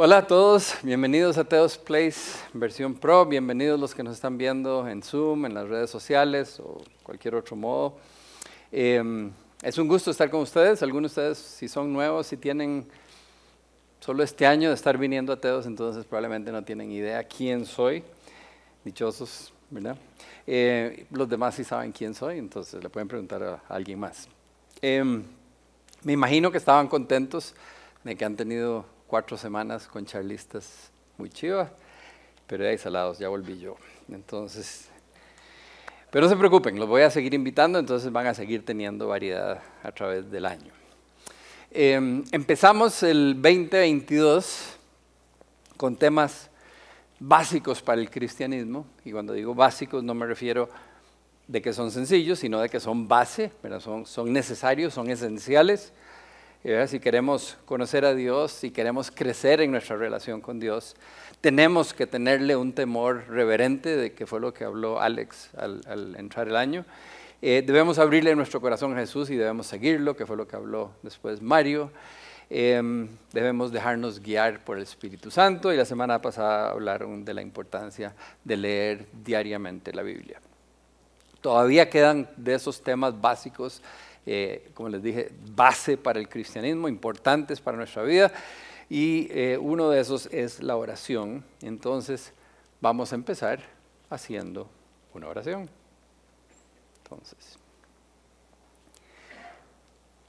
Hola a todos, bienvenidos a Teos Place versión Pro, bienvenidos los que nos están viendo en Zoom, en las redes sociales o cualquier otro modo. Em, es un gusto estar con ustedes, algunos de ustedes si son nuevos, si tienen solo este año de estar viniendo a Teos, entonces probablemente no tienen idea quién soy, dichosos, ¿verdad? Eh, los demás sí saben quién soy, entonces le pueden preguntar a, alguien más. Em, me imagino que estaban contentos de que han tenido cuatro semanas con charlistas muy chivas, pero ahí salados, ya volví yo. Entonces, pero no se preocupen, los voy a seguir invitando, entonces van a seguir teniendo variedad a través del año. Em, empezamos el 2022 con temas básicos para el cristianismo, y cuando digo básicos no me refiero de que son sencillos, sino de que son base, pero son, son necesarios, son esenciales si queremos conocer a Dios, si queremos crecer en nuestra relación con Dios, tenemos que tenerle un temor reverente, de que fue lo que habló Alex al, entrar el año. Eh, debemos abrirle nuestro corazón a Jesús y debemos seguirlo, que fue lo que habló después Mario. Em, debemos dejarnos guiar por el Espíritu Santo y la semana pasada hablaron de la importancia de leer diariamente la Biblia. Todavía quedan de esos temas básicos eh, como les dije, base para el cristianismo, importantes para nuestra vida. Y eh, uno de esos es la oración. Entonces, vamos a empezar haciendo una oración. Entonces,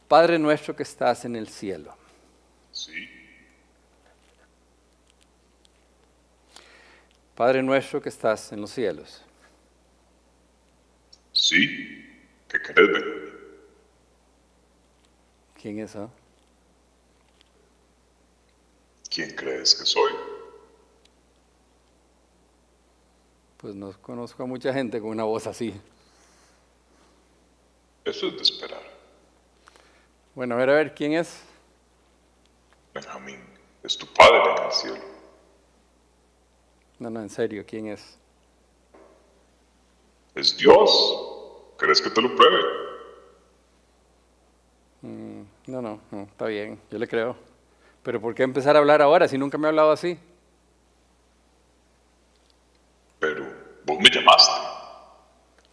Padre nuestro que estás en el cielo. Sí. Padre nuestro que estás en los cielos. Sí, ¿qué querés? ¿Quién es eso? ¿Quién crees que soy? Pues no conozco a mucha gente con una voz así. Eso es de esperar. Bueno, a ver, a ver, ¿quién es? Benjamín, es tu padre en el cielo. No, no, en serio, ¿quién es? Es Dios. ¿Crees que te lo pruebe? Mm, no, no, no, está bien, yo le creo. Pero ¿por qué empezar a hablar ahora si nunca me ha hablado así? Pero vos me llamaste.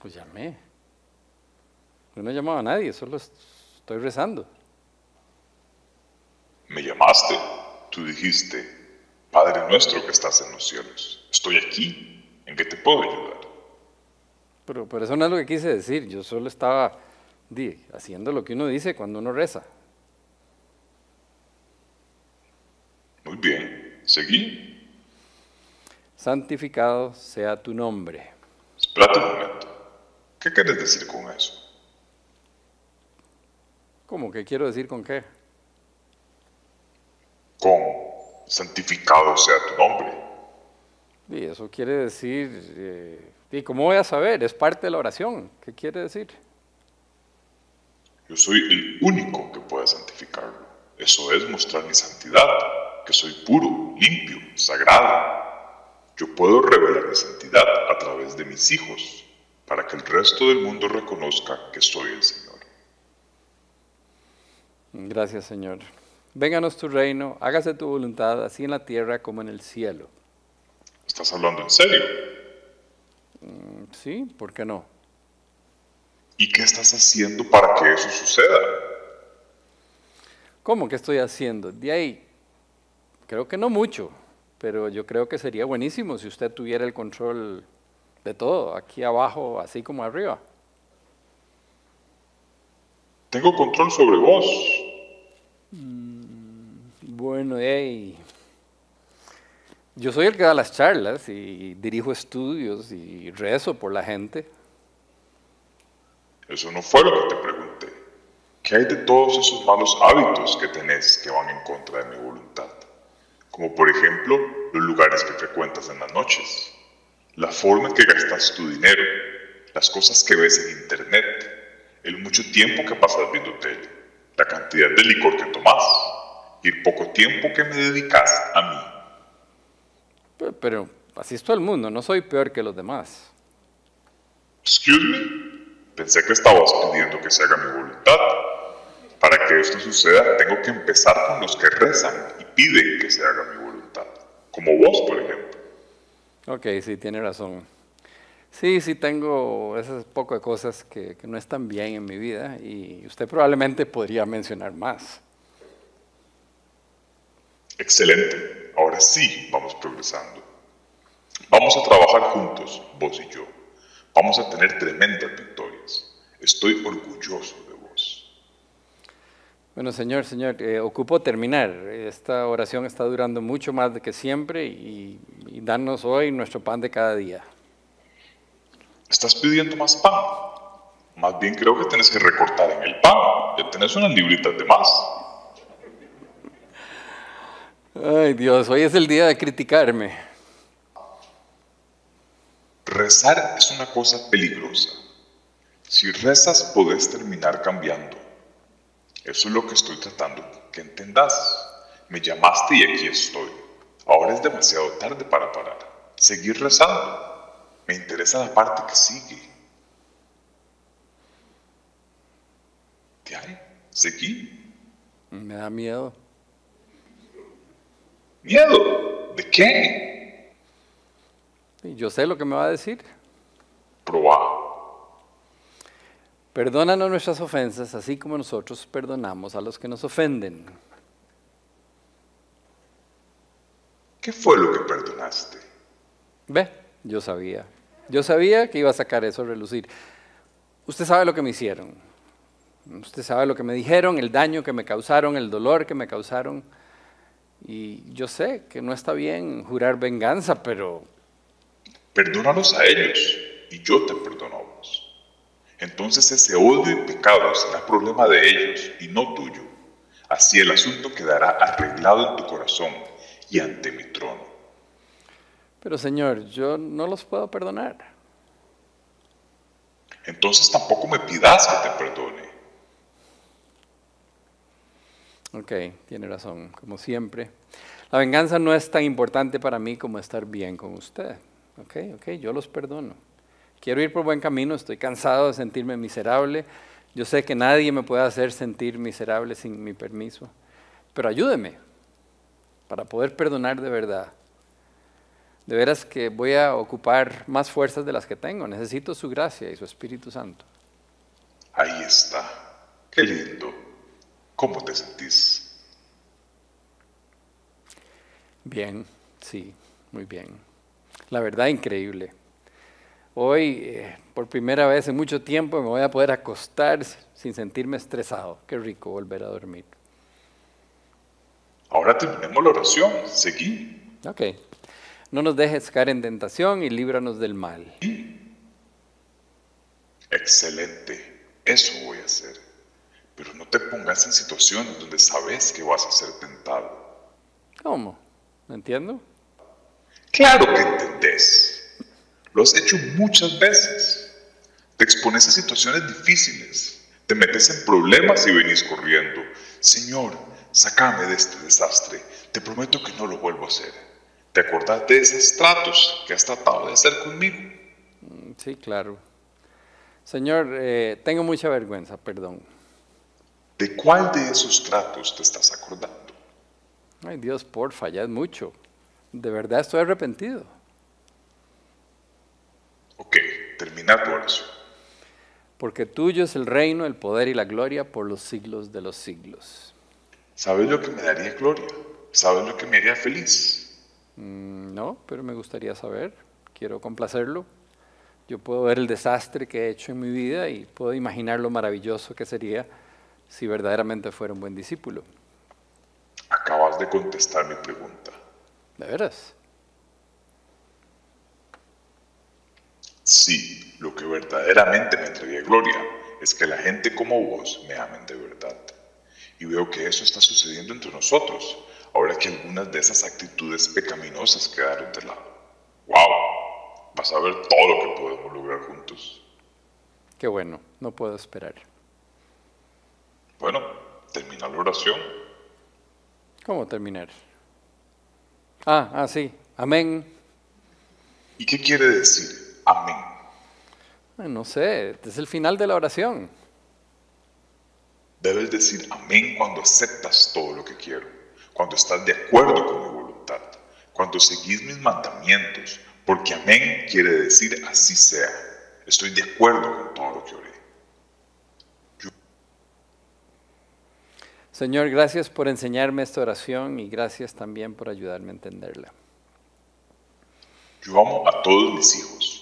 Pues llamé. Yo no he llamado a nadie, solo estoy rezando. Me llamaste, tú dijiste, Padre nuestro que estás en los cielos, estoy aquí, ¿en qué te puedo ayudar? Pero, pero eso no es lo que quise decir, yo solo estaba haciendo lo que uno dice cuando uno reza. Muy bien, seguí. Santificado sea tu nombre. Espérate un momento. ¿Qué quieres decir con eso? ¿Cómo que quiero decir con qué? Con santificado sea tu nombre. Y eso quiere decir, eh, ¿y cómo voy a saber? Es parte de la oración. ¿Qué quiere decir? Yo soy el único que puede santificarlo. Eso es mostrar mi santidad, que soy puro, limpio, sagrado. Yo puedo revelar mi santidad a través de mis hijos, para que el resto del mundo reconozca que soy el Señor. Gracias, Señor. Vénganos tu reino, hágase tu voluntad, así en la tierra como en el cielo. ¿Estás hablando en serio? Mm, sí, ¿por qué no? ¿Y qué estás haciendo para que eso suceda? ¿Cómo que estoy haciendo? De ahí, creo que no mucho, pero yo creo que sería buenísimo si usted tuviera el control de todo, aquí abajo, así como arriba. Tengo control sobre vos. Mm, bueno, hey, yo soy el que da las charlas y dirijo estudios y rezo por la gente. Eso no fue lo que te pregunté. ¿Qué hay de todos esos malos hábitos que tenés que van en contra de mi voluntad? Como por ejemplo los lugares que frecuentas en las noches, la forma en que gastas tu dinero, las cosas que ves en internet, el mucho tiempo que pasas viendo tele, la cantidad de licor que tomas y el poco tiempo que me dedicas a mí. Pero, pero así es todo el mundo, no soy peor que los demás. Excuse me? Pensé que estabas pidiendo que se haga mi voluntad. Para que esto suceda, tengo que empezar con los que rezan y piden que se haga mi voluntad. Como vos, por ejemplo. Ok, sí, tiene razón. Sí, sí, tengo esas poco de cosas que, que no están bien en mi vida y usted probablemente podría mencionar más. Excelente. Ahora sí vamos progresando. Vamos a trabajar juntos, vos y yo. Vamos a tener tremendas victorias. Estoy orgulloso. Bueno, señor, señor, eh, ocupo terminar. Esta oración está durando mucho más de que siempre y, y danos hoy nuestro pan de cada día. Estás pidiendo más pan. Más bien creo que tenés que recortar en el pan. Ya tenés unas libritas de más. Ay, Dios, hoy es el día de criticarme. Rezar es una cosa peligrosa. Si rezas podés terminar cambiando. Eso es lo que estoy tratando que entendas. Me llamaste y aquí estoy. Ahora es demasiado tarde para parar. Seguir rezando. Me interesa la parte que sigue. ¿Qué hay? ¿Seguí? Me da miedo. ¿Miedo? ¿De qué? Yo sé lo que me va a decir. Perdónanos nuestras ofensas, así como nosotros perdonamos a los que nos ofenden. ¿Qué fue lo que perdonaste? Ve, yo sabía. Yo sabía que iba a sacar eso a relucir. Usted sabe lo que me hicieron. Usted sabe lo que me dijeron, el daño que me causaron, el dolor que me causaron. Y yo sé que no está bien jurar venganza, pero Perdónalos a ellos y yo te perdono. Entonces ese odio y pecado será problema de ellos y no tuyo. Así el asunto quedará arreglado en tu corazón y ante mi trono. pero Señor, yo no los puedo perdonar. Entonces tampoco me pidas que te perdone. Ok, tiene razón, como siempre. La venganza no es tan importante para mí como estar bien con usted. Ok, ok, yo los perdono. Quiero ir por buen camino, estoy cansado de sentirme miserable. Yo sé que nadie me puede hacer sentir miserable sin mi permiso. Pero ayúdeme para poder perdonar de verdad. De veras que voy a ocupar más fuerzas de las que tengo. Necesito su gracia y su Espíritu Santo. Ahí está. Qué lindo. ¿Cómo te sentís? Bien, sí, muy bien. La verdad, increíble. Hoy, eh, por primera vez en mucho tiempo, me voy a poder acostar sin sentirme estresado. Qué rico volver a dormir. Ahora terminemos la oración. Seguí. Ok. No nos dejes caer en tentación y líbranos del mal. Excelente. Eso voy a hacer. Pero no te pongas en situaciones donde sabes que vas a ser tentado. ¿Cómo? ¿Me entiendo? Claro que entendés. Lo has hecho muchas veces. Te expones a situaciones difíciles. Te metes en problemas y venís corriendo. Señor, sacame de este desastre. Te prometo que no lo vuelvo a hacer. ¿Te acordás de esos tratos que has tratado de hacer conmigo? Mm, Sí, claro. Señor, eh, tengo mucha vergüenza, perdón. ¿De cuál de esos tratos te estás acordando? Ay, Dios, porfa, ya es mucho. De verdad estoy arrepentido. Ok, termina tu oración. Porque tuyo es el reino, el poder y la gloria por los siglos de los siglos. ¿Sabes lo que me daría gloria? ¿Sabes lo que me haría feliz? Mm, No, pero me gustaría saber. Quiero complacerlo. Yo puedo ver el desastre que he hecho en mi vida y puedo imaginar lo maravilloso que sería si verdaderamente fuera un buen discípulo. Acabas de contestar mi pregunta. ¿De veras? Sí, lo que verdaderamente me traería gloria es que la gente como vos me amen de verdad. Y veo que eso está sucediendo entre nosotros, ahora que algunas de esas actitudes pecaminosas quedaron de lado. ¡Wow! Vas a ver todo lo que podemos lograr juntos. Qué bueno, no puedo esperar. Bueno, termina la oración. ¿Cómo terminar? Ah, ah, sí. Amén. ¿Y qué quiere decir? Amén. No sé, este es el final de la oración. Debes decir amén cuando aceptas todo lo que quiero, cuando estás de acuerdo con mi voluntad, cuando seguís mis mandamientos, porque amén quiere decir así sea. Estoy de acuerdo con todo lo que oré. Señor, gracias por enseñarme esta oración y gracias también por ayudarme a entenderla. Yo amo a todos mis hijos,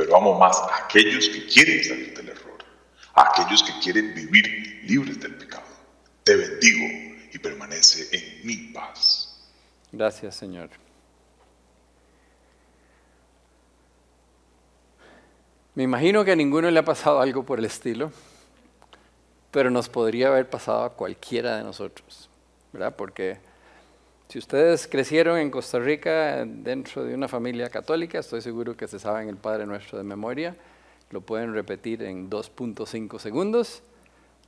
pero amo más a aquellos que quieren salir del error, a aquellos que quieren vivir libres del pecado. Te bendigo y permanece en mi paz. Gracias, Señor. Me imagino que a ninguno le ha pasado algo por el estilo pero nos podría haber pasado a cualquiera de nosotros, ¿verdad? Porque si ustedes crecieron en Costa Rica dentro de una familia católica, estoy seguro que se saben el Padre Nuestro de memoria, lo pueden repetir en 2.5 segundos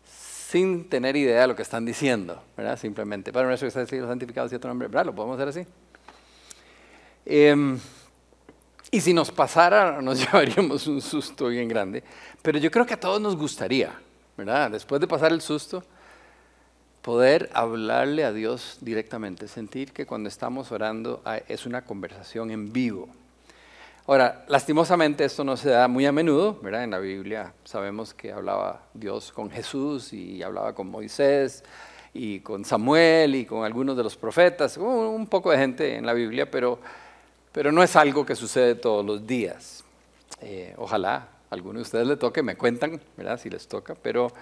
sin tener idea de lo que están diciendo, ¿verdad? Simplemente, Padre Nuestro que está santificado sea tu nombre, ¿verdad? Lo podemos hacer así. Em, y si nos pasara, nos llevaríamos un susto bien grande, pero yo creo que a todos nos gustaría, ¿verdad? Después de pasar el susto, poder hablarle a Dios directamente, sentir que cuando estamos orando ah, es una conversación en vivo. Ahora, lastimosamente esto no se da muy a menudo, ¿verdad? En la Biblia sabemos que hablaba Dios con Jesús y hablaba con Moisés y con Samuel y con algunos de los profetas, un poco de gente en la Biblia, pero, pero no es algo que sucede todos los días. Eh, ojalá alguno de ustedes le toque, me cuentan, ¿verdad? Si les toca, pero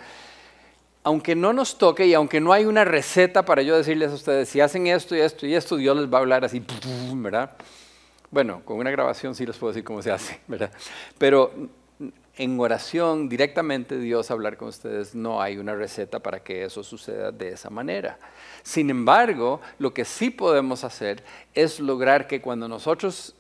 aunque no nos toque y aunque no hay una receta para yo decirles a ustedes, si hacen esto y esto y esto, Dios les va a hablar así, ¿verdad? Bueno, con una grabación sí les puedo decir cómo se hace, ¿verdad? Pero en oración directamente Dios hablar con ustedes, no hay una receta para que eso suceda de esa manera. Sin embargo, lo que sí podemos hacer es lograr que cuando nosotros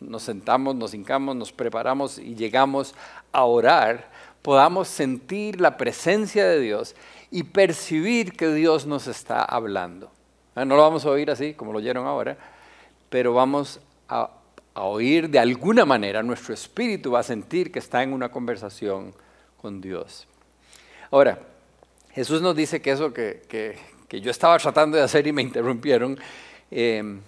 nos sentamos, nos hincamos, nos preparamos y llegamos a orar, podamos sentir la presencia de Dios y percibir que Dios nos está hablando. Ah, no lo vamos a oír así, como lo oyeron ahora, pero vamos a, oír de alguna manera, nuestro espíritu va a sentir que está en una conversación con Dios. Ahora, Jesús nos dice que eso que, yo estaba tratando de hacer y me interrumpieron, eh,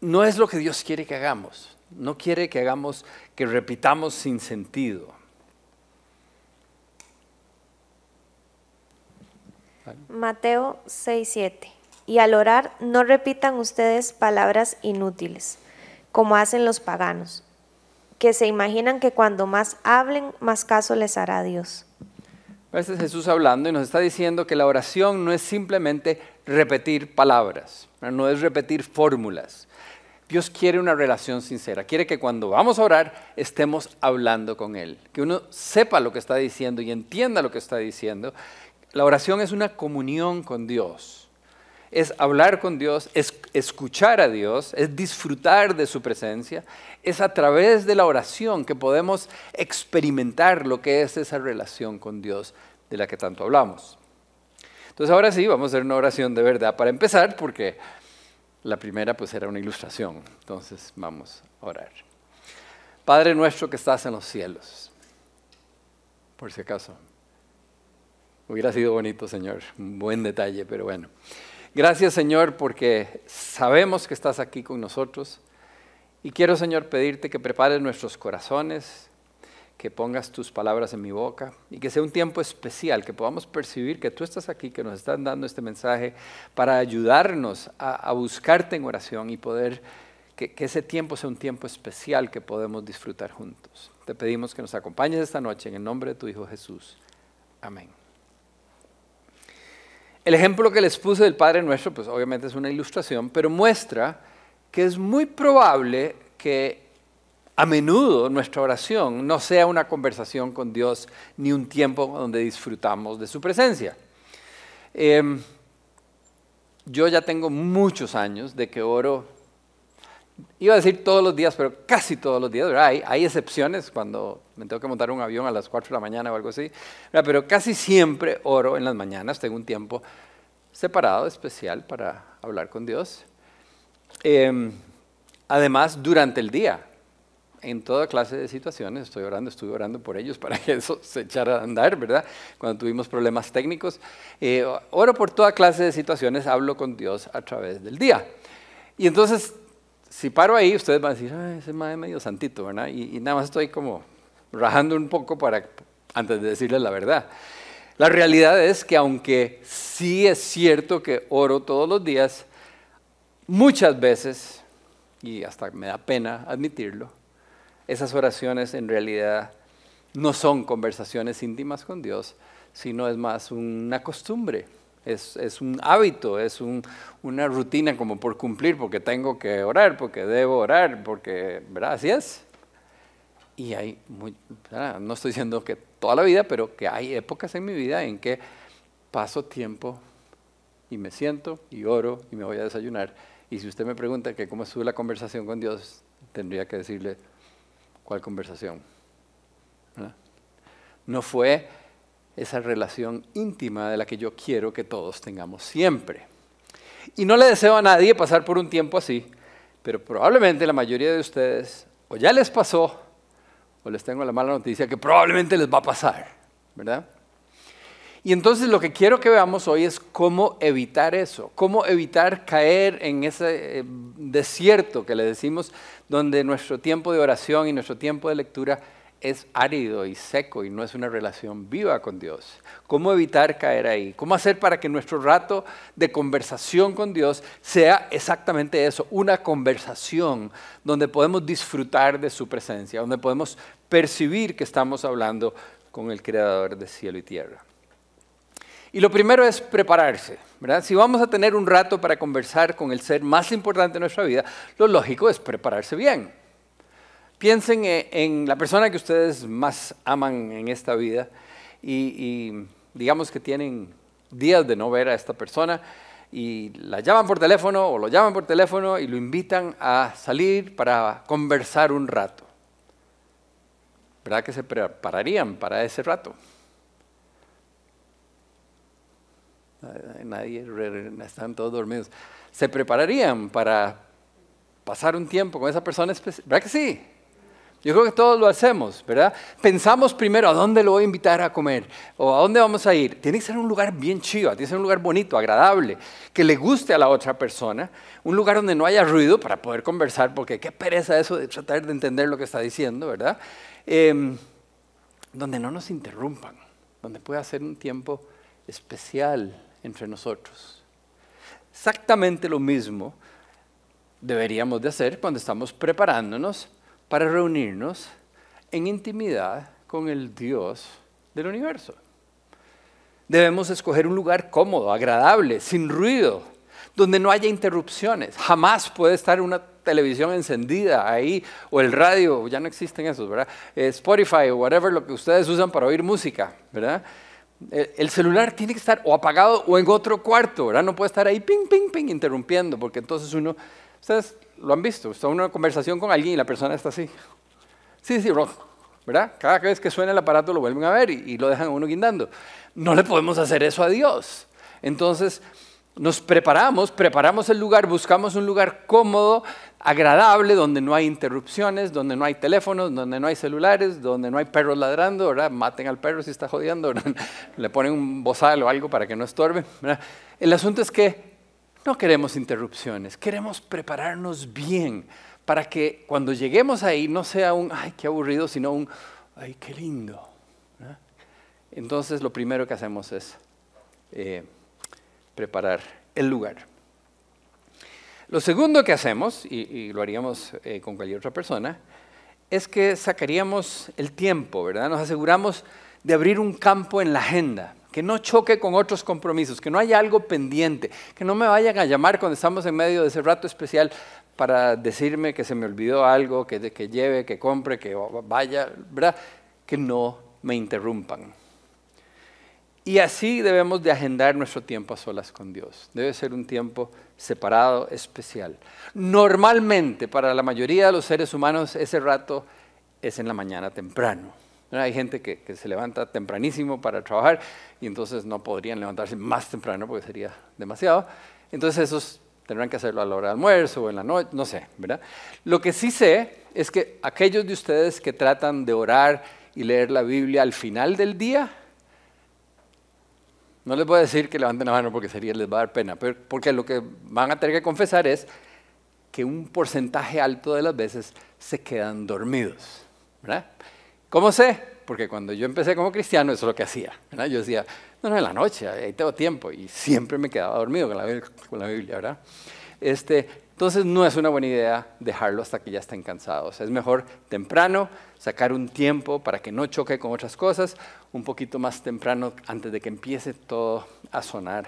no es lo que Dios quiere que hagamos no quiere que hagamos, que repitamos sin sentido. Mateo 6:7. Y al orar no repitan ustedes palabras inútiles, como hacen los paganos, que se imaginan que cuando más hablen, más caso les hará Dios. Este es Jesús hablando y nos está diciendo que la oración no es simplemente repetir palabras, no es repetir fórmulas, Dios quiere una relación sincera, quiere que cuando vamos a orar estemos hablando con Él, que uno sepa lo que está diciendo y entienda lo que está diciendo. La oración es una comunión con Dios, es hablar con Dios, es escuchar a Dios, es disfrutar de su presencia, es a través de la oración que podemos experimentar lo que es esa relación con Dios de la que tanto hablamos. Entonces ahora sí, vamos a hacer una oración de verdad para empezar, porque la primera pues era una ilustración, entonces vamos a orar. Padre nuestro que estás en los cielos, por si acaso. Hubiera sido bonito, Señor, un buen detalle, pero bueno. Gracias, Señor, porque sabemos que estás aquí con nosotros. Y quiero, Señor, pedirte que prepares nuestros corazones, que pongas tus palabras en mi boca y que sea un tiempo especial, que podamos percibir que tú estás aquí, que nos están dando este mensaje para ayudarnos a, buscarte en oración y poder que, que, ese tiempo sea un tiempo especial que podemos disfrutar juntos. Te pedimos que nos acompañes esta noche en el nombre de tu Hijo Jesús. Amén. El ejemplo que les puse del Padre Nuestro, pues obviamente es una ilustración, pero muestra que es muy probable que a menudo nuestra oración no sea una conversación con Dios ni un tiempo donde disfrutamos de su presencia. Em, yo ya tengo muchos años de que oro, iba a decir todos los días, pero casi todos los días, hay, hay, excepciones cuando me tengo que montar un avión a las 4 de la mañana o algo así, pero casi siempre oro en las mañanas, tengo un tiempo separado, especial para hablar con Dios. Em, además, durante el día, en toda clase de situaciones, estoy orando, estuve orando por ellos para que eso se echara a andar, ¿verdad? Cuando tuvimos problemas técnicos. Eh, oro por toda clase de situaciones, hablo con Dios a través del día. Y entonces si paro ahí, ustedes van a decir, Ay, ese medio santito, ¿verdad? Y, y nada más estoy como rajando un poco para, antes de decirles la verdad. La realidad es que aunque sí es cierto que oro todos los días, muchas veces, y hasta me da pena admitirlo, esas oraciones en realidad no son conversaciones íntimas con Dios, sino es más una costumbre, es, un hábito, es una rutina como por cumplir, porque tengo que orar, porque debo orar, porque, ¿verdad? Así es. Y hay, muy, no estoy diciendo que toda la vida, pero que hay épocas en mi vida en que paso tiempo y me siento y oro y me voy a desayunar. Y si usted me pregunta que cómo estuvo la conversación con Dios, tendría que decirle, ¿cuál conversación? No fue esa relación íntima de la que yo quiero que todos tengamos siempre. Y no le deseo a nadie pasar por un tiempo así, pero probablemente la mayoría de ustedes o ya les pasó o les tengo la mala noticia que probablemente les va a pasar, ¿verdad? Y entonces lo que quiero que veamos hoy es cómo evitar eso, cómo evitar caer en ese eh, desierto que le decimos, donde nuestro tiempo de oración y nuestro tiempo de lectura es árido y seco y no es una relación viva con Dios. ¿Cómo evitar caer ahí? ¿Cómo hacer para que nuestro rato de conversación con Dios sea exactamente eso, una conversación donde podemos disfrutar de su presencia, donde podemos percibir que estamos hablando con el Creador de cielo y tierra? Y lo primero es prepararse, ¿verdad? Si vamos a tener un rato para conversar con el ser más importante de nuestra vida, lo lógico es prepararse bien. Piensen e, en la persona que ustedes más aman en esta vida y, digamos que tienen días de no ver a esta persona y la llaman por teléfono o lo llaman por teléfono y lo invitan a salir para conversar un rato. ¿Verdad que se prepararían para ese rato? Nadie, están todos dormidos. ¿Se prepararían para pasar un tiempo con esa persona especial? ¿Verdad que sí? Yo creo que todos lo hacemos, ¿verdad? Pensamos primero a dónde lo voy a invitar a comer o a dónde vamos a ir. Tiene que ser un lugar bien chido, tiene que ser un lugar bonito, agradable, que le guste a la otra persona, un lugar donde no haya ruido para poder conversar, porque qué pereza eso de tratar de entender lo que está diciendo, ¿verdad? Em, donde no nos interrumpan, donde pueda ser un tiempo especial entre nosotros. Exactamente lo mismo deberíamos de hacer cuando estamos preparándonos para reunirnos en intimidad con el Dios del universo. Debemos escoger un lugar cómodo, agradable, sin ruido, donde no haya interrupciones. Jamás puede estar una televisión encendida ahí, o el radio, ya no existen esos, ¿verdad? Eh, Spotify o whatever, lo que ustedes usan para oír música, ¿verdad? El celular tiene que estar o apagado o en otro cuarto, ¿verdad? No puede estar ahí ping, ping, ping, interrumpiendo, porque entonces uno, ustedes lo han visto, está una conversación con alguien y la persona está así. Sí, sí, ¿verdad? Cada vez que suena el aparato lo vuelven a ver y, lo dejan a uno guindando. No le podemos hacer eso a Dios. Entonces, nos preparamos, preparamos el lugar, buscamos un lugar cómodo, agradable, donde no hay interrupciones, donde no hay teléfonos, donde no hay celulares, donde no hay perros ladrando, ¿verdad? Maten al perro si está jodiendo, le ponen un bozal o algo para que no estorbe. El asunto es que no queremos interrupciones, queremos prepararnos bien para que cuando lleguemos ahí no sea un, ay, qué aburrido, sino un, ay, qué lindo. Entonces lo primero que hacemos es eh, preparar el lugar. Lo segundo que hacemos, y, lo haríamos eh, con cualquier otra persona, es que sacaríamos el tiempo, ¿verdad? Nos aseguramos de abrir un campo en la agenda que no choque con otros compromisos, que no haya algo pendiente, que no me vayan a llamar cuando estamos en medio de ese rato especial para decirme que se me olvidó algo, que, lleve, que compre, que vaya. Que no me interrumpan. Y así debemos de agendar nuestro tiempo a solas con Dios. Debe ser un tiempo separado, especial. Normalmente, para la mayoría de los seres humanos, ese rato es en la mañana temprano. Hay gente que, se levanta tempranísimo para trabajar y entonces no podrían levantarse más temprano porque sería demasiado. Entonces esos tendrán que hacerlo a la hora de almuerzo o en la noche, no sé, ¿verdad? Lo que sí sé es que aquellos de ustedes que tratan de orar y leer la Biblia al final del día, no les voy a decir que levanten la mano porque sería, les va a dar pena, pero porque lo que van a tener que confesar es que un porcentaje alto de las veces se quedan dormidos. ¿verdad? ¿Cómo sé? Porque cuando yo empecé como cristiano, eso es lo que hacía. Yo decía, no, no, en la noche, ahí tengo tiempo. Y siempre me quedaba dormido con la, con la Biblia, ¿verdad? Este, entonces no es una buena idea dejarlo hasta que ya estén cansados. Es mejor temprano sacar un tiempo para que no choque con otras cosas, un poquito más temprano antes de que empiece todo a sonar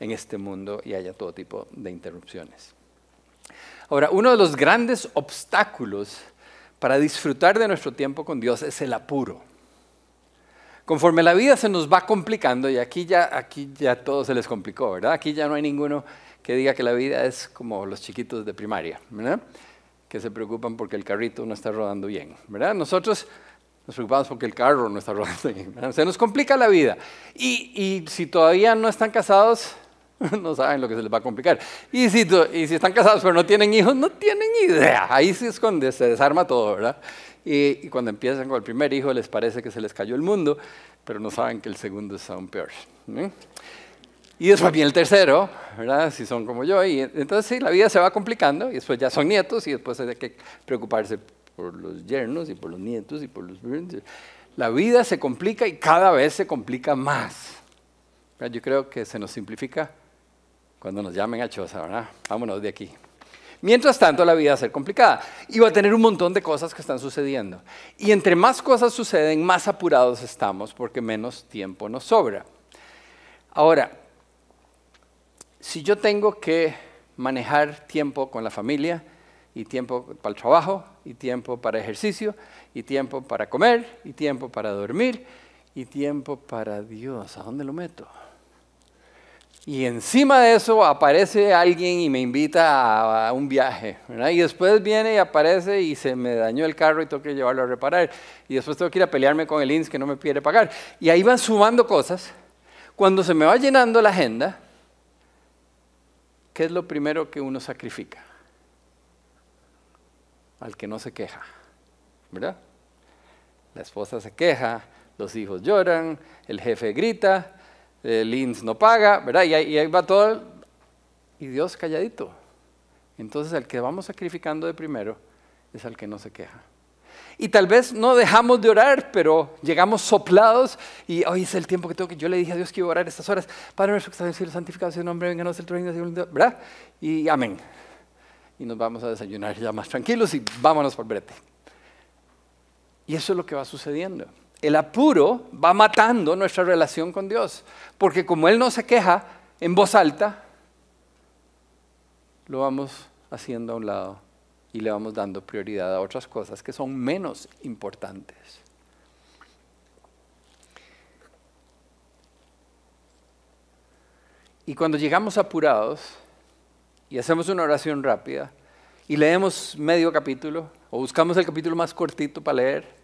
en este mundo y haya todo tipo de interrupciones. Ahora, uno de los grandes obstáculos para disfrutar de nuestro tiempo con Dios es el apuro. Conforme la vida se nos va complicando, y aquí ya, aquí ya todo se les complicó, ¿verdad? Aquí ya no hay ninguno que diga que la vida es como los chiquitos de primaria, ¿verdad? Que se preocupan porque el carrito no está rodando bien, ¿verdad? Nosotros nos preocupamos porque el carro no está rodando bien. Se nos complica la vida. Y, y si todavía no están casados, no saben lo que se les va a complicar. Y si, están casados pero no tienen hijos, no tienen idea. Ahí sí es cuando se desarma todo, ¿verdad? Y, cuando empiezan con el primer hijo les parece que se les cayó el mundo, pero no saben que el segundo es aún peor. Y después viene el tercero, ¿verdad? Si son como yo. Y entonces sí, la vida se va complicando y después ya son nietos y después hay que preocuparse por los yernos y por los nietos y por los... La vida se complica y cada vez se complica más. Yo creo que se nos simplifica cuando nos llamen a Choza, ¿verdad? Vámonos de aquí. Mientras tanto, la vida va a ser complicada y va a tener un montón de cosas que están sucediendo. Y entre más cosas suceden, más apurados estamos porque menos tiempo nos sobra. Ahora, si yo tengo que manejar tiempo con la familia y tiempo para el trabajo y tiempo para ejercicio y tiempo para comer y tiempo para dormir y tiempo para Dios, ¿a dónde lo meto? Y encima de eso aparece alguien y me invita a, un viaje. Y después viene y aparece y se me dañó el carro y tengo que llevarlo a reparar. Y después tengo que ir a pelearme con el INS que no me quiere pagar. Y ahí van sumando cosas. Cuando se me va llenando la agenda, ¿qué es lo primero que uno sacrifica? Al que no se queja, ¿verdad? La esposa se queja, los hijos lloran, el jefe grita, el INS no paga, ¿verdad? Y ahí, va todo, y Dios calladito. Entonces el que vamos sacrificando de primero es al que no se queja. Y tal vez no dejamos de orar, pero llegamos soplados y hoy es el tiempo que tengo que. Yo le dije a Dios que iba a orar estas horas. Padre nuestro que está en el cielo, santificado sea el nombre, venga el reino, ¿verdad? Y amén. Y nos vamos a desayunar ya más tranquilos y vámonos por brete. Y eso es lo que va sucediendo. El apuro va matando nuestra relación con Dios, porque como Él no se queja en voz alta, lo vamos haciendo a un lado y le vamos dando prioridad a otras cosas que son menos importantes. Y cuando llegamos apurados y hacemos una oración rápida y leemos medio capítulo o buscamos el capítulo más cortito para leer,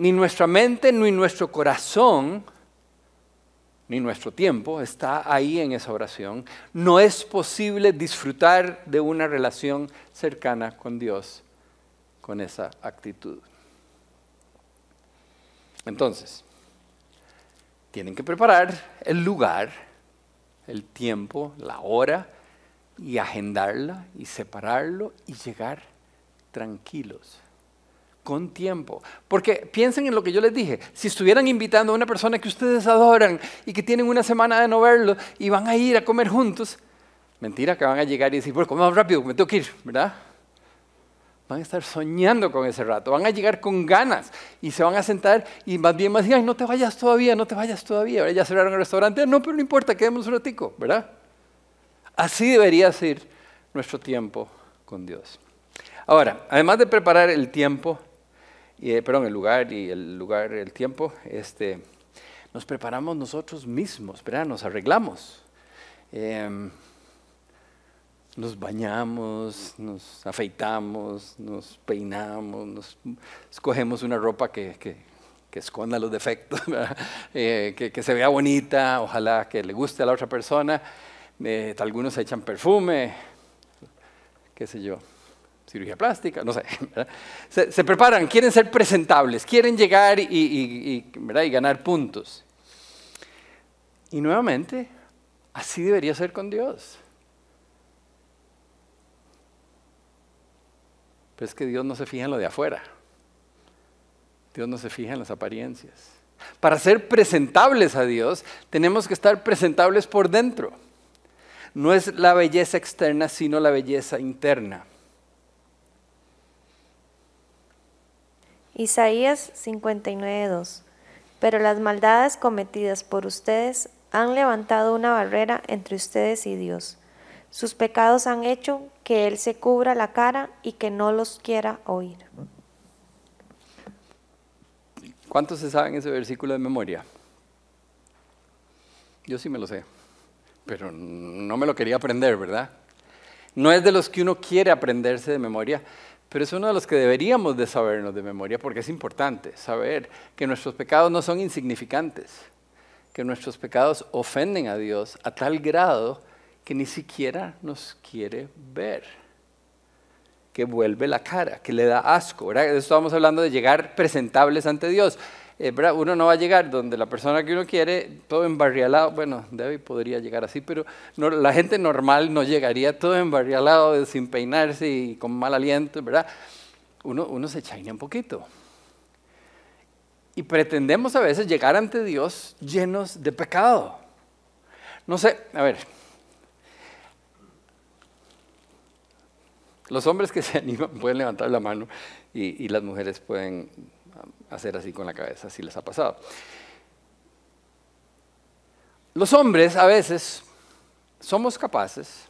ni nuestra mente ni nuestro corazón ni nuestro tiempo está ahí en esa oración, no es posible disfrutar de una relación cercana con Dios con esa actitud. Entonces, tienen que preparar el lugar, el tiempo, la hora, y agendarla y separarlo y llegar tranquilos con tiempo. Porque piensen en lo que yo les dije. Si estuvieran invitando a una persona que ustedes adoran y que tienen una semana de no verlo y van a ir a comer juntos, mentira que van a llegar y decir, bueno, más rápido, me tengo que ir, ¿verdad? Van a estar soñando con ese rato, van a llegar con ganas y se van a sentar y más bien más ay, no te vayas todavía, no te vayas todavía. ¿verdad? Ya cerraron el restaurante, no, pero no importa, quedemos un ratico, ¿verdad? Así debería ser nuestro tiempo con Dios. Ahora, además de preparar el tiempo, eh, perdón, el lugar y el lugar, el tiempo, este, nos preparamos nosotros mismos, ¿verdad? Nos arreglamos. Em, nos bañamos, nos afeitamos, nos peinamos, nos escogemos una ropa que, que, esconda los defectos, eh, que, se vea bonita, ojalá que le guste a la otra persona. Eh, algunos echan perfume, qué sé yo cirugía plástica, no sé. Se, preparan, quieren ser presentables, quieren llegar y, y, y, ganar puntos. Y nuevamente, así debería ser con Dios. Pero es que Dios no se fija en lo de afuera. Dios no se fija en las apariencias. Para ser presentables a Dios, tenemos que estar presentables por dentro. No es la belleza externa, sino la belleza interna. Isaías 59.2 Pero las maldades cometidas por ustedes han levantado una barrera entre ustedes y Dios. Sus pecados han hecho que Él se cubra la cara y que no los quiera oír. ¿Cuántos se saben ese versículo de memoria? Yo sí me lo sé, pero no me lo quería aprender, ¿verdad? No es de los que uno quiere aprenderse de memoria, pero es uno de los que deberíamos de sabernos de memoria porque es importante saber que nuestros pecados no son insignificantes, que nuestros pecados ofenden a Dios a tal grado que ni siquiera nos quiere ver, que vuelve la cara, que le da asco. ¿verdad? Estamos hablando de llegar presentables ante Dios. Eh, uno no va a llegar donde la persona que uno quiere, todo embarrialado, bueno, David podría llegar así, pero la gente normal no llegaría todo embarrialado, sin peinarse y con mal aliento, ¿verdad? Uno, uno se chaina un poquito. Y pretendemos a veces llegar ante Dios llenos de pecado. No sé, a ver, los hombres que se animan pueden levantar la mano y, y las mujeres pueden hacer así con la cabeza, si les ha pasado. Los hombres a veces somos capaces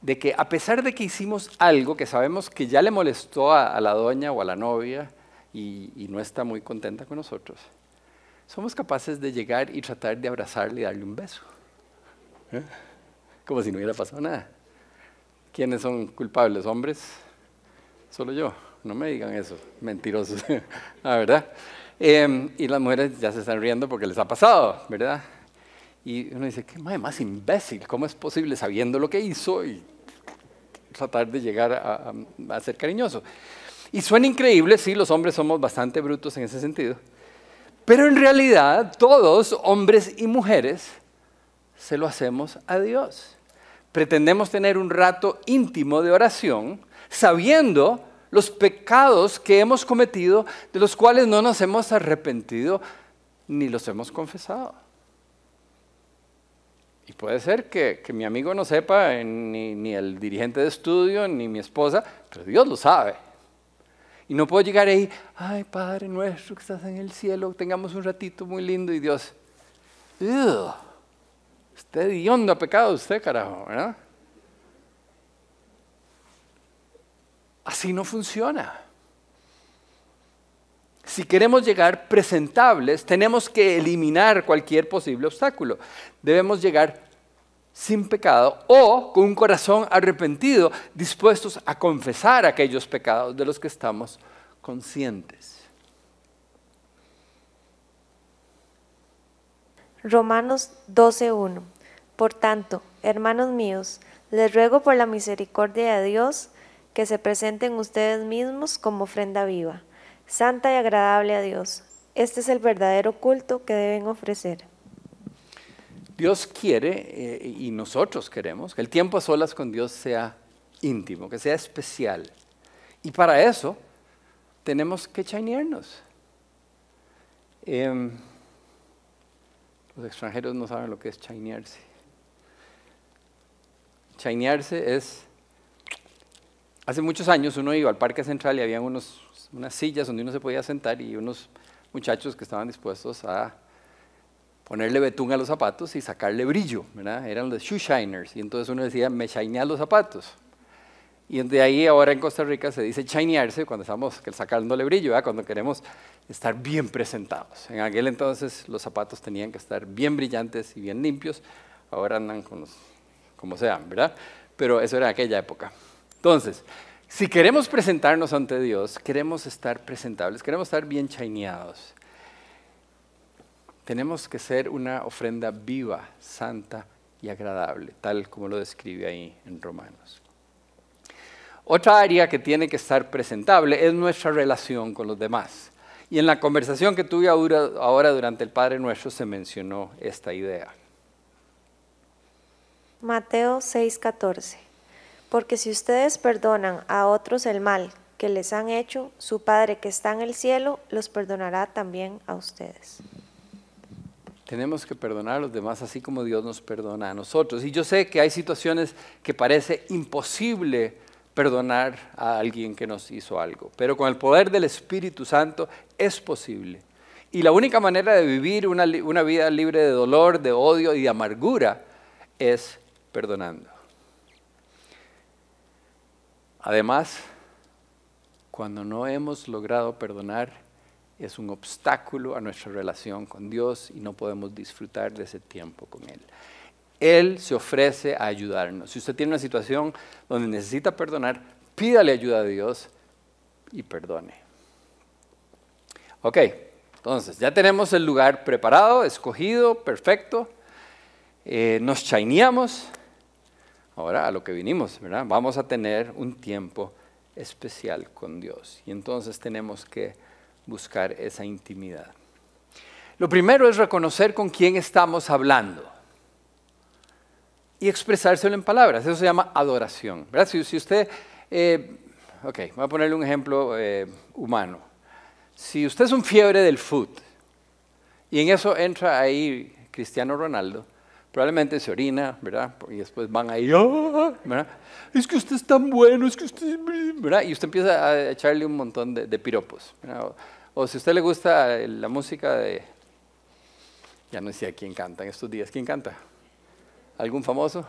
de que a pesar de que hicimos algo que sabemos que ya le molestó a, la doña o a la novia y, no está muy contenta con nosotros, somos capaces de llegar y tratar de abrazarle y darle un beso. ¿Eh? Como si no hubiera pasado nada. ¿Quiénes son culpables? ¿Hombres? Solo yo. No me digan eso, mentirosos, la verdad. Em, y las mujeres ya se están riendo porque les ha pasado, ¿verdad? Y uno dice, qué madre más imbécil, ¿cómo es posible sabiendo lo que hizo y tratar de llegar a, a, ser cariñoso? Y suena increíble, sí, los hombres somos bastante brutos en ese sentido, pero en realidad todos, hombres y mujeres, se lo hacemos a Dios. Pretendemos tener un rato íntimo de oración sabiendo los pecados que hemos cometido, de los cuales no nos hemos arrepentido ni los hemos confesado. Y puede ser que, mi amigo no sepa, eh, ni, ni, el dirigente de estudio, ni mi esposa, pero Dios lo sabe. Y no puedo llegar ahí, ay Padre nuestro que estás en el cielo, tengamos un ratito muy lindo y Dios, usted hediondo ha pecado usted, carajo, ¿verdad? Así no funciona. Si queremos llegar presentables, tenemos que eliminar cualquier posible obstáculo. Debemos llegar sin pecado o con un corazón arrepentido, dispuestos a confesar aquellos pecados de los que estamos conscientes. Romanos 12.1 Por tanto, hermanos míos, les ruego por la misericordia de Dios que se presenten ustedes mismos como ofrenda viva, santa y agradable a Dios. Este es el verdadero culto que deben ofrecer. Dios quiere, eh, y nosotros queremos, que el tiempo a solas con Dios sea íntimo, que sea especial. Y para eso tenemos que chainearnos. Em, los extranjeros no saben lo que es chainearse. Chainearse es Hace muchos años uno iba al Parque Central y había unos, unas sillas donde uno se podía sentar y unos muchachos que estaban dispuestos a ponerle betún a los zapatos y sacarle brillo, ¿verdad? Eran los shoe shiners y entonces uno decía, me shinean los zapatos. Y de ahí ahora en Costa Rica se dice shinearse cuando estamos sacándole brillo, ¿verdad? cuando queremos estar bien presentados. En aquel entonces los zapatos tenían que estar bien brillantes y bien limpios, ahora andan con como sean, ¿verdad? Pero eso era aquella época. Entonces, si queremos presentarnos ante Dios, queremos estar presentables, queremos estar bien chaineados. Tenemos que ser una ofrenda viva, santa y agradable, tal como lo describe ahí en Romanos. Otra área que tiene que estar presentable es nuestra relación con los demás. Y en la conversación que tuve ahora durante el Padre Nuestro se mencionó esta idea. Mateo 6:14 Porque si ustedes perdonan a otros el mal que les han hecho, su Padre que está en el cielo los perdonará también a ustedes. Tenemos que perdonar a los demás así como Dios nos perdona a nosotros. Y yo sé que hay situaciones que parece imposible perdonar a alguien que nos hizo algo, pero con el poder del Espíritu Santo es posible. Y la única manera de vivir una, una vida libre de dolor, de odio y de amargura es perdonando. Además, cuando no hemos logrado perdonar, es un obstáculo a nuestra relación con Dios y no podemos disfrutar de ese tiempo con Él. Él se ofrece a ayudarnos. Si usted tiene una situación donde necesita perdonar, pídale ayuda a Dios y perdone. Ok, entonces ya tenemos el lugar preparado, escogido, perfecto. Eh, nos chaineamos. Ahora a lo que vinimos, ¿verdad? Vamos a tener un tiempo especial con Dios. Y entonces tenemos que buscar esa intimidad. Lo primero es reconocer con quién estamos hablando y expresárselo en palabras. Eso se llama adoración. ¿verdad? Si, usted, eh, ok, voy a ponerle un ejemplo eh, humano. Si usted es un fiebre del foot y en eso entra ahí Cristiano Ronaldo, probablemente se orina, ¿verdad? Y después van ahí, ¡ah! ¿verdad? Es que usted es tan bueno, es que usted, ¿verdad? Y usted empieza a echarle un montón de, piropos. O, si a usted le gusta la música de, ya no sé a quién canta en estos días, ¿quién canta? ¿Algún famoso?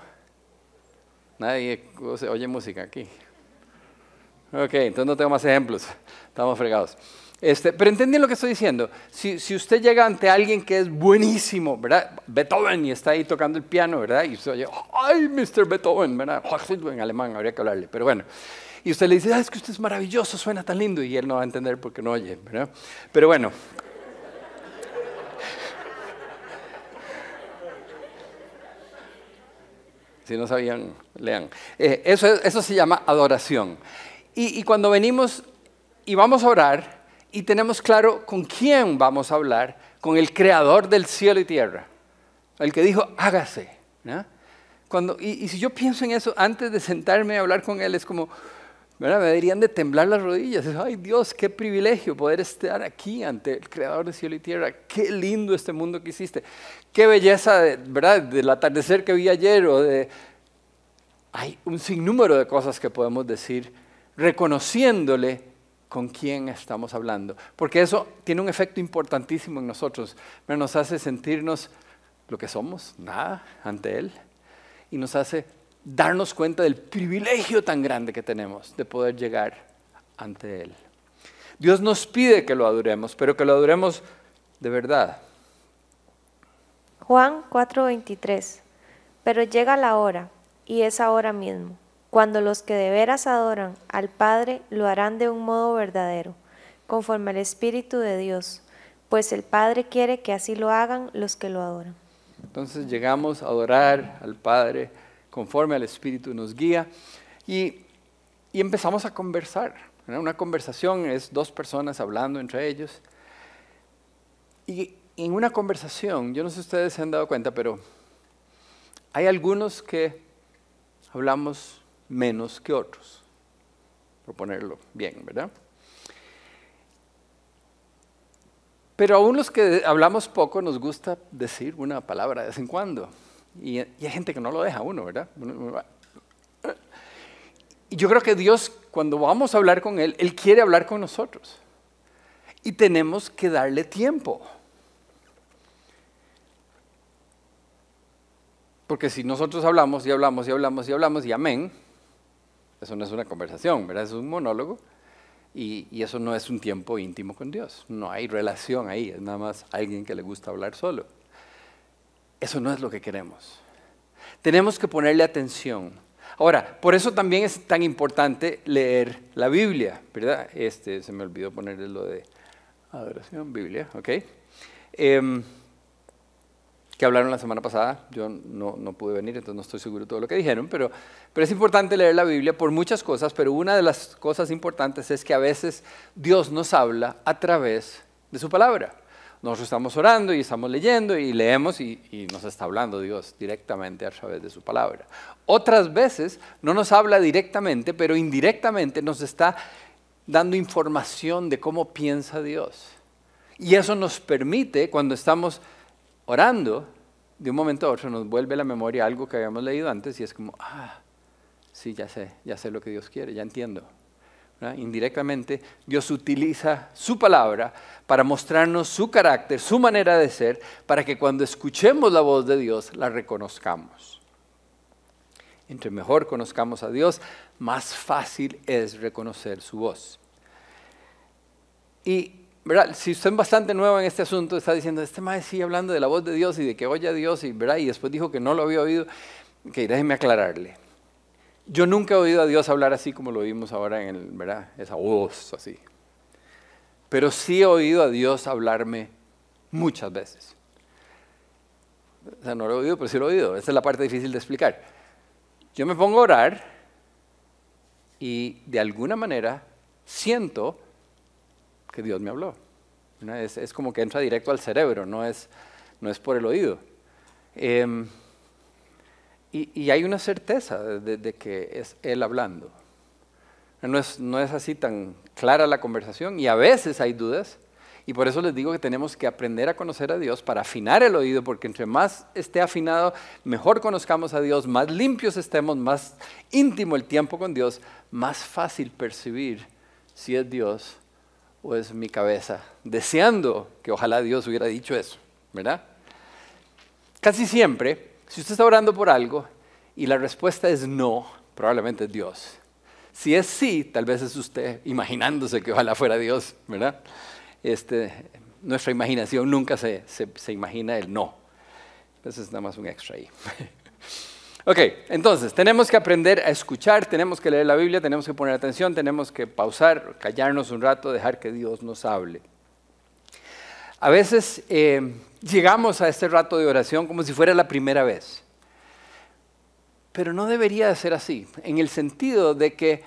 Nadie oye música aquí. Ok, entonces no tengo más ejemplos, estamos fregados. Este, pero entienden lo que estoy diciendo. Si, usted llega ante alguien que es buenísimo, ¿verdad? Beethoven y está ahí tocando el piano, ¿verdad? Y usted oye, ¡ay, Mr. Beethoven! ¿verdad? En alemán habría que hablarle, pero bueno. Y usted le dice, ah, es que usted es maravilloso, suena tan lindo, y él no va a entender porque no oye. Pero bueno. Si no sabían, lean. Eh, eso, se llama adoración. Y cuando venimos y vamos a orar, y tenemos claro con quién vamos a hablar, con el creador del cielo y tierra, el que dijo, hágase. Cuando, y, si yo pienso en eso antes de sentarme a hablar con él, es como, me deberían de temblar las rodillas. Ay Dios, qué privilegio poder estar aquí ante el creador del cielo y tierra. Qué lindo este mundo que hiciste. Qué belleza, ¿verdad? Del atardecer que vi ayer o de... Hay un sinnúmero de cosas que podemos decir reconociéndole con quién estamos hablando, porque eso tiene un efecto importantísimo en nosotros, nos hace sentirnos lo que somos, nada, ante Él, y nos hace darnos cuenta del privilegio tan grande que tenemos de poder llegar ante Él. Dios nos pide que lo adoremos, pero que lo adoremos de verdad. Juan 4:23, pero llega la hora, y es ahora mismo cuando los que de veras adoran al Padre lo harán de un modo verdadero, conforme al Espíritu de Dios, pues el Padre quiere que así lo hagan los que lo adoran. Entonces llegamos a adorar al Padre conforme al Espíritu nos guía y, empezamos a conversar. Una conversación es dos personas hablando entre ellos. Y en una conversación, yo no sé si ustedes se han dado cuenta, pero hay algunos que hablamos menos que otros, por ponerlo bien, ¿verdad? Pero aún los que hablamos poco nos gusta decir una palabra de vez en cuando. Y, hay gente que no lo deja uno, ¿verdad? Y yo creo que Dios, cuando vamos a hablar con Él, Él quiere hablar con nosotros. Y tenemos que darle tiempo. Porque si nosotros hablamos y hablamos y hablamos y hablamos y amén, eso no es una conversación, ¿verdad? Es un monólogo y, eso no es un tiempo íntimo con Dios. No hay relación ahí, es nada más alguien que le gusta hablar solo. Eso no es lo que queremos. Tenemos que ponerle atención. Ahora, por eso también es tan importante leer la Biblia, ¿verdad? Este, se me olvidó ponerle lo de adoración, Biblia, ¿ok? Eh, que hablaron la semana pasada. Yo no, no, pude venir, entonces no estoy seguro de todo lo que dijeron, pero, pero es importante leer la Biblia por muchas cosas, pero una de las cosas importantes es que a veces Dios nos habla a través de su palabra. nosotros estamos orando y estamos leyendo y leemos y, y, nos está hablando Dios directamente a través de su palabra. Otras veces no nos habla directamente, pero indirectamente nos está dando información de cómo piensa Dios. Y eso nos permite, cuando estamos orando, de un momento a otro nos vuelve la memoria algo que habíamos leído antes y es como, ah, sí, ya sé, ya sé lo que Dios quiere, ya entiendo. Indirectamente, Dios utiliza su palabra para mostrarnos su carácter, su manera de ser, para que cuando escuchemos la voz de Dios la reconozcamos. Entre mejor conozcamos a Dios, más fácil es reconocer su voz. Y si usted es bastante nuevo en este asunto, está diciendo, este maestro sigue hablando de la voz de Dios y de que oye a Dios y, ¿verdad? y después dijo que no lo había oído, que déjeme aclararle. Yo nunca he oído a Dios hablar así como lo vimos ahora en el, ¿verdad? Esa voz así. Pero sí he oído a Dios hablarme muchas veces. O sea, no lo he oído, pero sí lo he oído. Esa es la parte difícil de explicar. Yo me pongo a orar y de alguna manera siento que Dios me habló. Es, como que entra directo al cerebro, no es, no es por el oído. Em, y, hay una certeza de, que es Él hablando. No es, no es así tan clara la conversación y a veces hay dudas. Y por eso les digo que tenemos que aprender a conocer a Dios para afinar el oído, porque entre más esté afinado, mejor conozcamos a Dios, más limpios estemos, más íntimo el tiempo con Dios, más fácil percibir si es Dios o es mi cabeza, deseando que ojalá Dios hubiera dicho eso, ¿verdad? Casi siempre si usted está orando por algo y la respuesta es no, probablemente es Dios. Si es sí, tal vez es usted imaginándose que ojalá fuera Dios, ¿verdad? Este, nuestra imaginación nunca se, se, imagina el no. Entonces es nada más un extra ahí. ok, entonces tenemos que aprender a escuchar, tenemos que leer la Biblia, tenemos que poner atención, tenemos que pausar, callarnos un rato, dejar que Dios nos hable. A veces eh, llegamos a este rato de oración como si fuera la primera vez. Pero no debería de ser así, en el sentido de que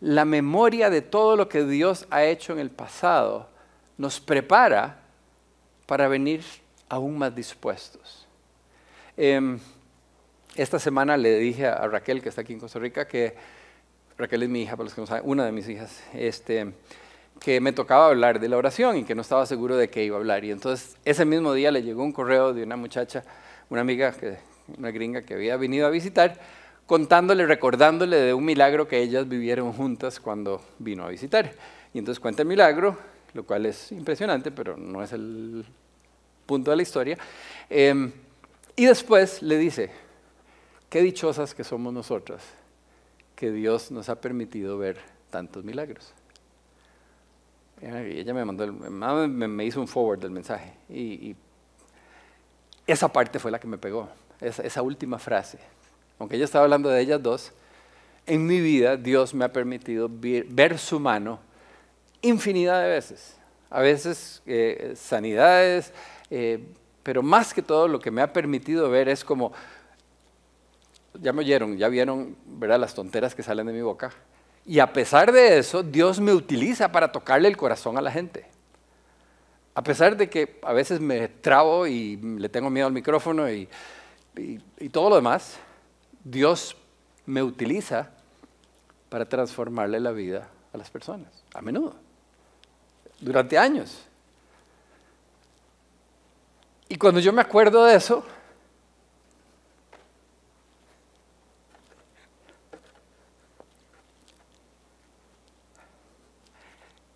la memoria de todo lo que Dios ha hecho en el pasado nos prepara para venir aún más dispuestos. Em, esta semana le dije a Raquel, que está aquí en Costa Rica, que Raquel es mi hija, para los que no saben, una de mis hijas, este, que me tocaba hablar de la oración y que no estaba seguro de qué iba a hablar. Y entonces ese mismo día le llegó un correo de una muchacha, una amiga, una gringa que había venido a visitar, contándole, recordándole de un milagro que ellas vivieron juntas cuando vino a visitar. Y entonces cuenta el milagro, lo cual es impresionante, pero no es el punto de la historia. Em, y después le dice, qué dichosas que somos nosotras, que Dios nos ha permitido ver tantos milagros. Y ella me mandó, me, hizo un forward del mensaje. Y, esa parte fue la que me pegó, esa, esa última frase. Aunque ella estaba hablando de ellas dos, en mi vida Dios me ha permitido ver, su mano infinidad de veces. A veces eh, sanidades, eh, pero más que todo lo que me ha permitido ver es como, ya me oyeron, ya vieron ¿verdad? las tonteras que salen de mi boca. Y a pesar de eso, Dios me utiliza para tocarle el corazón a la gente. A pesar de que a veces me trabo y le tengo miedo al micrófono y, todo lo demás, Dios me utiliza para transformarle la vida a las personas, a menudo, durante años. Y cuando yo me acuerdo de eso,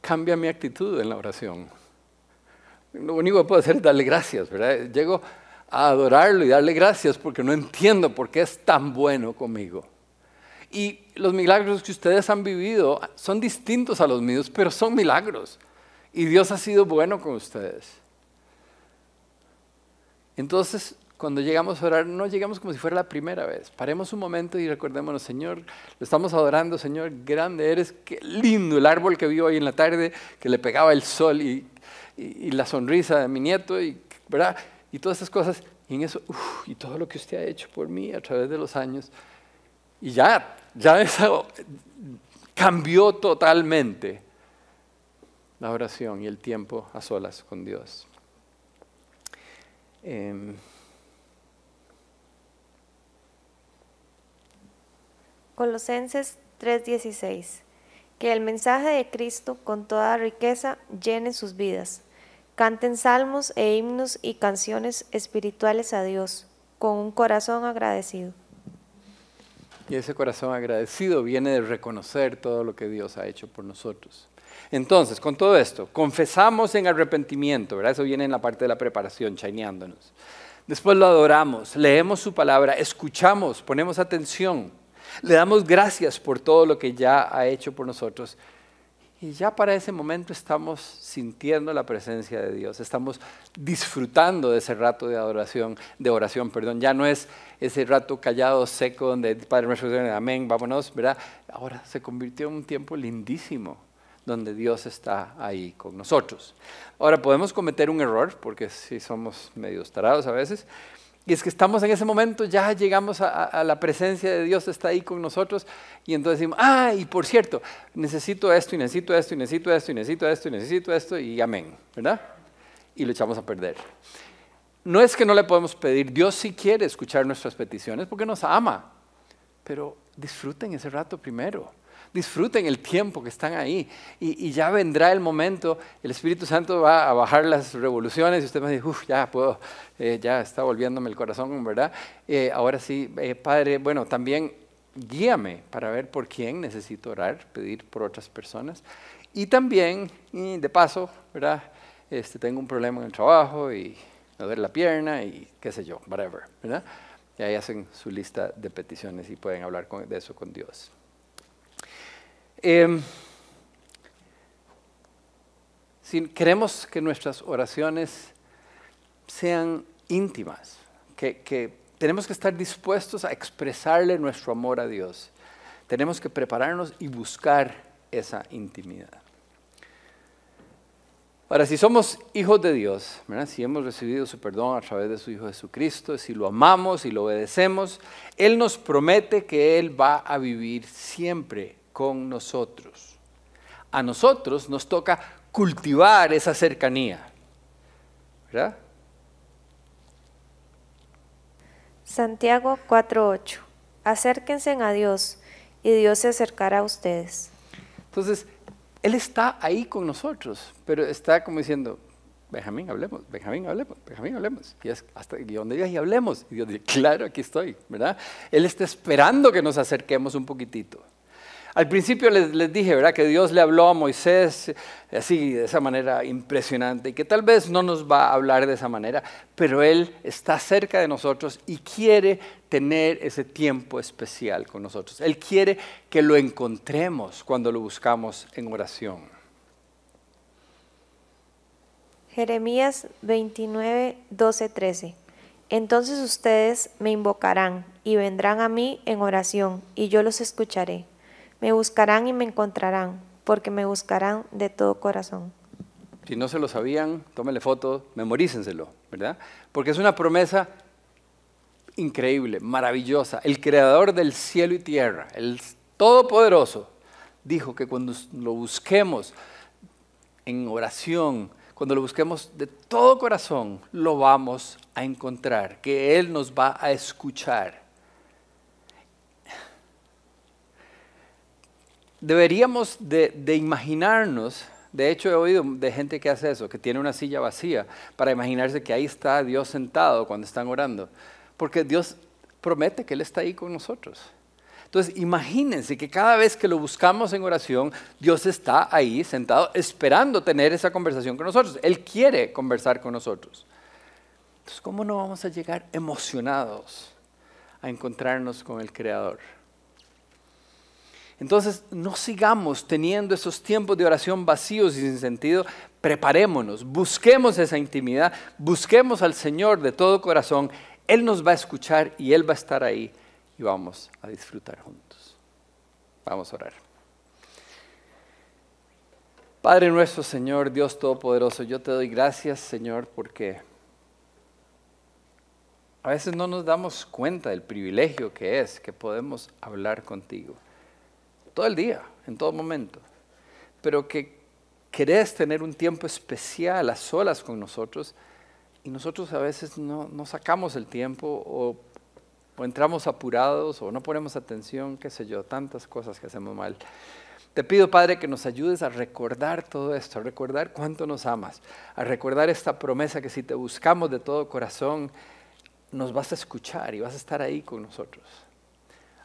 cambia mi actitud en la oración. Lo único que puedo hacer es darle gracias, ¿verdad? Llego a adorarlo y darle gracias porque no entiendo por qué es tan bueno conmigo. Y los milagros que ustedes han vivido son distintos a los míos, pero son milagros. Y Dios ha sido bueno con ustedes. Entonces, cuando llegamos a orar, no llegamos como si fuera la primera vez. Paremos un momento y recordémonos, Señor, lo estamos adorando, Señor, grande eres, qué lindo el árbol que vio hoy en la tarde, que le pegaba el sol y, la sonrisa de mi nieto, y, ¿verdad? Y todas esas cosas. Y en eso, y todo lo que usted ha hecho por mí a través de los años. Y ya, ya eso cambió totalmente la oración y el tiempo a solas con Dios. Em, Colosenses 3:16. Que el mensaje de Cristo con toda riqueza llene sus vidas. Canten salmos e himnos y canciones espirituales a Dios con un corazón agradecido. Y ese corazón agradecido viene de reconocer todo lo que Dios ha hecho por nosotros. Entonces, con todo esto, confesamos en arrepentimiento, ¿verdad? Eso viene en la parte de la preparación, chaineándonos. Después lo adoramos, leemos su palabra, escuchamos, ponemos atención, le damos gracias por todo lo que ya ha hecho por nosotros. Y ya para ese momento estamos sintiendo la presencia de Dios, estamos disfrutando de ese rato de adoración, de oración, perdón. Ya no es ese rato callado, seco, donde Padre nuestro, amén, vámonos, ¿verdad? Ahora se convirtió en un tiempo lindísimo, donde Dios está ahí con nosotros. Ahora podemos cometer un error, porque sí somos medio tarados a veces, y es que estamos en ese momento, ya llegamos a, la presencia de Dios, está ahí con nosotros, y entonces decimos, ah, y por cierto, necesito esto, y necesito esto, y necesito esto, y necesito esto, y necesito esto, y amén, ¿verdad? Y lo echamos a perder. No es que no le podemos pedir, Dios sí quiere escuchar nuestras peticiones porque nos ama, pero disfruten ese rato primero disfruten el tiempo que están ahí y, ya vendrá el momento, el Espíritu Santo va a bajar las revoluciones y usted me dice, uff, ya puedo, eh, ya está volviéndome el corazón, ¿verdad? Eh, ahora sí, eh, Padre, bueno, también guíame para ver por quién necesito orar, pedir por otras personas. Y también, de paso, ¿verdad? Este, tengo un problema en el trabajo y me duele la pierna y qué sé yo, whatever, ¿verdad? Y ahí hacen su lista de peticiones y pueden hablar de eso con Dios. Em, si queremos que nuestras oraciones sean íntimas, que, tenemos que estar dispuestos a expresarle nuestro amor a Dios. Tenemos que prepararnos y buscar esa intimidad. Ahora, si somos hijos de Dios, si hemos recibido su perdón a través de su Hijo Jesucristo, si lo amamos y lo obedecemos, Él nos promete que Él va a vivir siempre con nosotros. A nosotros nos toca cultivar esa cercanía. ¿Verdad? Santiago 4:8. Acérquense a Dios y Dios se acercará a ustedes. Entonces, Él está ahí con nosotros, pero está como diciendo, Benjamín, hablemos, Benjamín, hablemos, Benjamín, hablemos. Y es hasta donde digas y hablemos. Y Dios dice, claro, aquí estoy, ¿verdad? Él está esperando que nos acerquemos un poquitito. Al principio les, dije, ¿verdad? Que Dios le habló a Moisés así, de esa manera impresionante, y que tal vez no nos va a hablar de esa manera, pero Él está cerca de nosotros y quiere tener ese tiempo especial con nosotros. Él quiere que lo encontremos cuando lo buscamos en oración. Jeremías 29, 12, 13. Entonces ustedes me invocarán y vendrán a mí en oración, y yo los escucharé. Me buscarán y me encontrarán, porque me buscarán de todo corazón. Si no se lo sabían, tómenle foto, memorícenselo, ¿verdad? Porque es una promesa increíble, maravillosa. El creador del cielo y tierra, el todopoderoso, dijo que cuando lo busquemos en oración, cuando lo busquemos de todo corazón, lo vamos a encontrar, que Él nos va a escuchar. Deberíamos de, imaginarnos, de hecho he oído de gente que hace eso, que tiene una silla vacía para imaginarse que ahí está Dios sentado cuando están orando, porque Dios promete que Él está ahí con nosotros. Entonces, imagínense que cada vez que lo buscamos en oración, Dios está ahí sentado esperando tener esa conversación con nosotros. Él quiere conversar con nosotros. Entonces, ¿cómo no vamos a llegar emocionados a encontrarnos con el Creador? Entonces, no sigamos teniendo esos tiempos de oración vacíos y sin sentido. Preparémonos, busquemos esa intimidad, busquemos al Señor de todo corazón. Él nos va a escuchar y Él va a estar ahí y vamos a disfrutar juntos. Vamos a orar. Padre nuestro, Señor, Dios Todopoderoso, yo te doy gracias, Señor, porque a veces no nos damos cuenta del privilegio que es que podemos hablar contigo todo el día, en todo momento, pero que querés tener un tiempo especial a solas con nosotros Y nosotros a veces no, sacamos el tiempo o, o entramos apurados o no ponemos atención, qué sé yo, tantas cosas que hacemos mal. Te pido, Padre, que nos ayudes a recordar todo esto, a recordar cuánto nos amas, a recordar esta promesa que si te buscamos de todo corazón, nos vas a escuchar y vas a estar ahí con nosotros.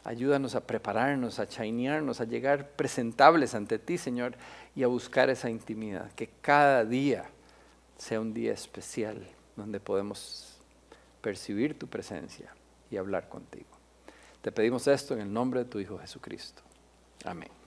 Ayúdanos a prepararnos, a chainearnos, a llegar presentables ante ti, Señor, y a buscar esa intimidad. Que cada día sea un día especial donde podemos percibir tu presencia y hablar contigo. Te pedimos esto en el nombre de tu Hijo Jesucristo. Amén.